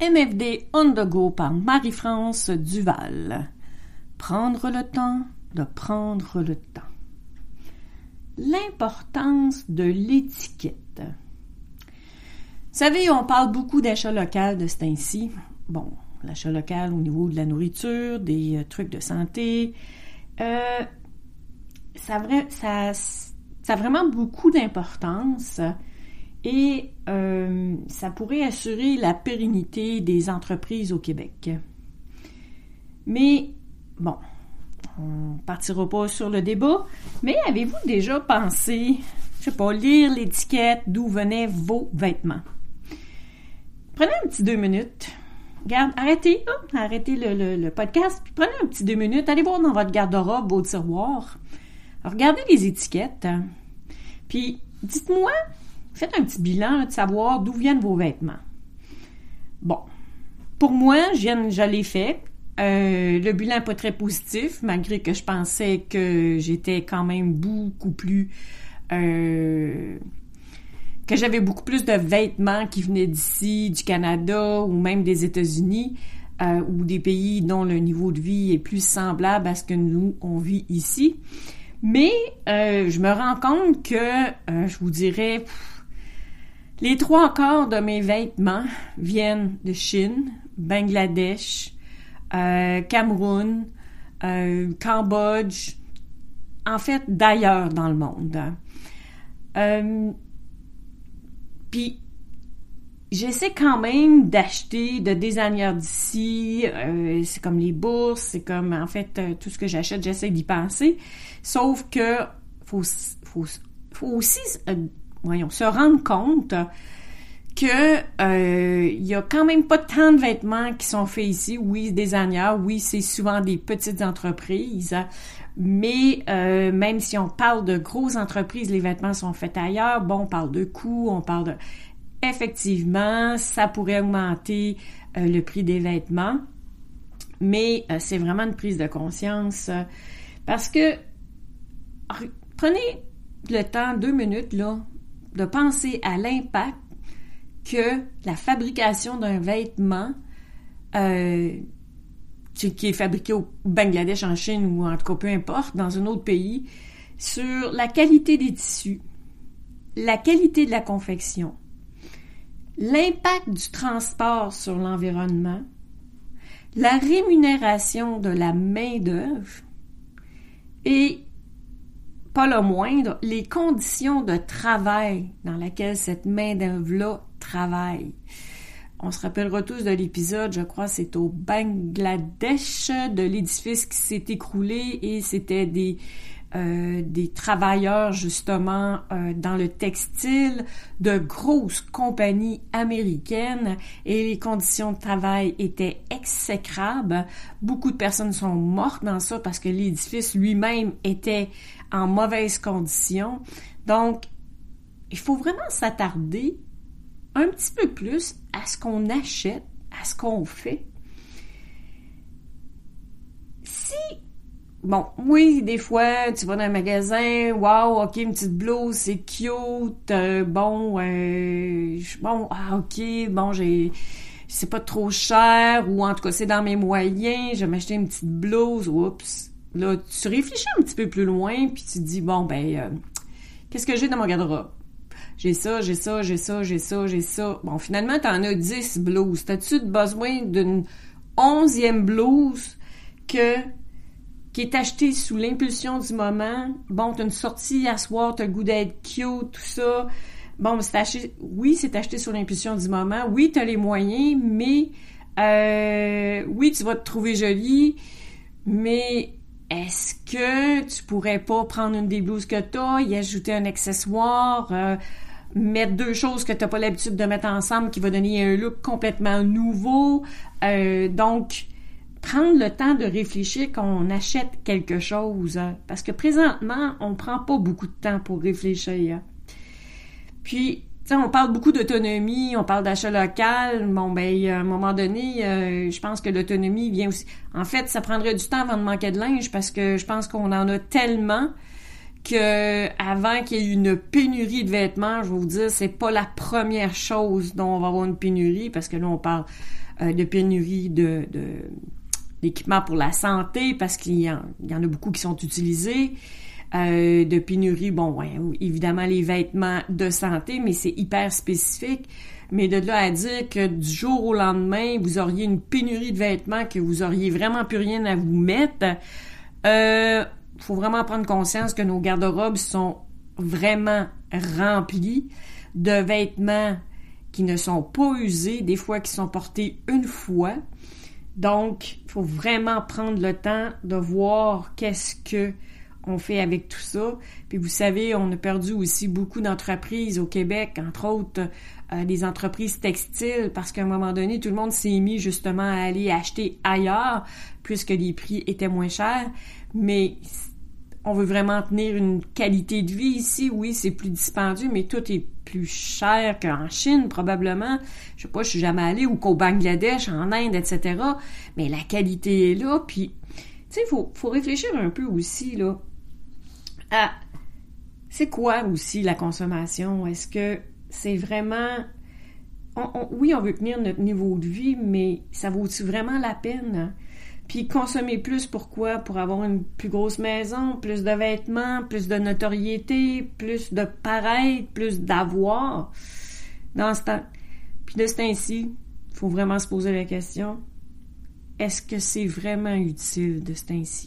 MFD on the go par Marie-France Duval. Prendre le temps de prendre le temps. L'importance de l'étiquette. Vous savez, on parle beaucoup d'achat local de ce temps-ci. Bon, l'achat local au niveau de la nourriture, des euh, trucs de santé. Euh, ça, a vraiment beaucoup d'importance et euh, ça pourrait assurer la pérennité des entreprises au Québec. Mais bon, on partira pas sur le débat, mais avez-vous déjà pensé, je sais pas, lire l'étiquette d'où venaient vos vêtements? Prenez un petit deux minutes. Garde, arrêtez, arrêtez le, podcast, puis prenez un petit deux minutes, allez voir dans votre garde-robe, vos tiroirs. Regardez les étiquettes. Puis dites-moi Faites un petit bilan de savoir d'où viennent vos vêtements. Bon, pour moi, je l'ai fait. Euh, le bilan n'est pas très positif, malgré que je pensais que j'étais quand même beaucoup plus... Euh, que j'avais beaucoup plus de vêtements qui venaient d'ici, du Canada ou même des États-Unis euh, ou des pays dont le niveau de vie est plus semblable à ce que nous, on vit ici. Mais je me rends compte que, je vous dirais, les trois quarts de mes vêtements viennent de Chine, Bangladesh, euh, Cameroun, euh, Cambodge, en fait d'ailleurs dans le monde. Euh, puis j'essaie quand même d'acheter de designers d'ici. c'est comme les bourses, c'est comme en fait tout ce que j'achète, j'essaie d'y penser. Sauf que faut aussi voyons, se rendre compte que euh, il y a quand même pas tant de vêtements qui sont faits ici. Oui, des agnards, oui, c'est souvent des petites entreprises, mais euh, même si on parle de grosses entreprises, les vêtements sont faits ailleurs. Bon, on parle de coûts, on parle de... Effectivement, ça pourrait augmenter euh, le prix des vêtements, mais c'est vraiment une prise de conscience parce que prenez le temps, deux minutes, là, de penser à l'impact que la fabrication d'un vêtement euh, qui est fabriqué au Bangladesh, en Chine ou en tout cas peu importe, dans un autre pays, sur la qualité des tissus, la qualité de la confection, l'impact du transport sur l'environnement, la rémunération de la main-d'œuvre et pas le moindre, les conditions de travail dans lesquelles cette main-d'œuvre-là travaille. On se rappellera tous de l'épisode, je crois, c'est au Bangladesh, de l'édifice qui s'est écroulé et c'était des euh, des travailleurs justement euh, dans le textile de grosses compagnies américaines et les conditions de travail étaient exécrables. Beaucoup de personnes sont mortes dans ça parce que l'édifice lui-même était en mauvaise condition. Donc, il faut vraiment s'attarder un petit peu plus à ce qu'on achète, à ce qu'on fait. Si Bon, oui, des fois, tu vas dans un magasin, wow, ok, une petite blouse, c'est cute, euh, bon, euh, bon, ah, ok, bon, j'ai, c'est pas trop cher, ou en tout cas, c'est dans mes moyens, je vais m'acheter une petite blouse, oups. Là, tu réfléchis un petit peu plus loin, puis tu te dis, bon, ben, euh, qu'est-ce que j'ai dans mon garde-robe? J'ai ça, j'ai ça, j'ai ça, j'ai ça, j'ai ça. Bon, finalement, t'en as 10 blouses. T'as-tu besoin d'une onzième blouse que qui est acheté sous l'impulsion du moment. Bon, t'as une sortie à soir, t'as le goût d'être cute, tout ça. Bon, c'est acheté, oui, c'est acheté sous l'impulsion du moment. Oui, t'as les moyens, mais euh, oui, tu vas te trouver jolie, mais est-ce que tu pourrais pas prendre une des blouses que t'as, y ajouter un accessoire, euh, mettre deux choses que t'as pas l'habitude de mettre ensemble qui va donner un look complètement nouveau? Euh, donc, prendre le temps de réfléchir quand on achète quelque chose. Hein. Parce que présentement, on prend pas beaucoup de temps pour réfléchir. Puis, on parle beaucoup d'autonomie, on parle d'achat local. Bon, ben, à un moment donné, euh, je pense que l'autonomie vient aussi. En fait, ça prendrait du temps avant de manquer de linge parce que je pense qu'on en a tellement que avant qu'il y ait une pénurie de vêtements, je vais vous dire, c'est pas la première chose dont on va avoir une pénurie parce que là, on parle euh, de pénurie de, d'équipements pour la santé parce qu'il y, en, a beaucoup qui sont utilisés. Euh, de pénurie, bon, évidemment les vêtements de santé, mais c'est hyper spécifique. Mais de là à dire que du jour au lendemain, vous auriez une pénurie de vêtements, que vous auriez vraiment plus rien à vous mettre, euh, faut vraiment prendre conscience que nos garde-robes sont vraiment remplis de vêtements qui ne sont pas usés, des fois qui sont portés une fois. Donc, il faut vraiment prendre le temps de voir qu'est-ce que on fait avec tout ça. Puis vous savez, on a perdu aussi beaucoup d'entreprises au Québec, entre autres euh, des entreprises textiles, parce qu'à un moment donné, tout le monde s'est mis justement à aller acheter ailleurs, puisque les prix étaient moins chers. Mais on veut vraiment tenir une qualité de vie ici, oui, c'est plus dispendieux, mais tout est plus cher qu'en Chine, probablement. Je sais pas, je suis jamais allée, ou qu'au Bangladesh, en Inde, etc. Mais la qualité est là, puis, tu sais, il faut, réfléchir un peu aussi, là, à c'est quoi aussi la consommation? Est-ce que c'est vraiment... oui, on veut tenir notre niveau de vie, mais ça vaut-tu vraiment la peine? Puis consommer plus, pourquoi? Pour avoir une plus grosse maison, plus de vêtements, plus de notoriété, plus de paraître, plus d'avoir. Dans ce temps. Puis de ce temps-ci, faut vraiment se poser la question, est-ce que c'est vraiment utile de ce temps-ci?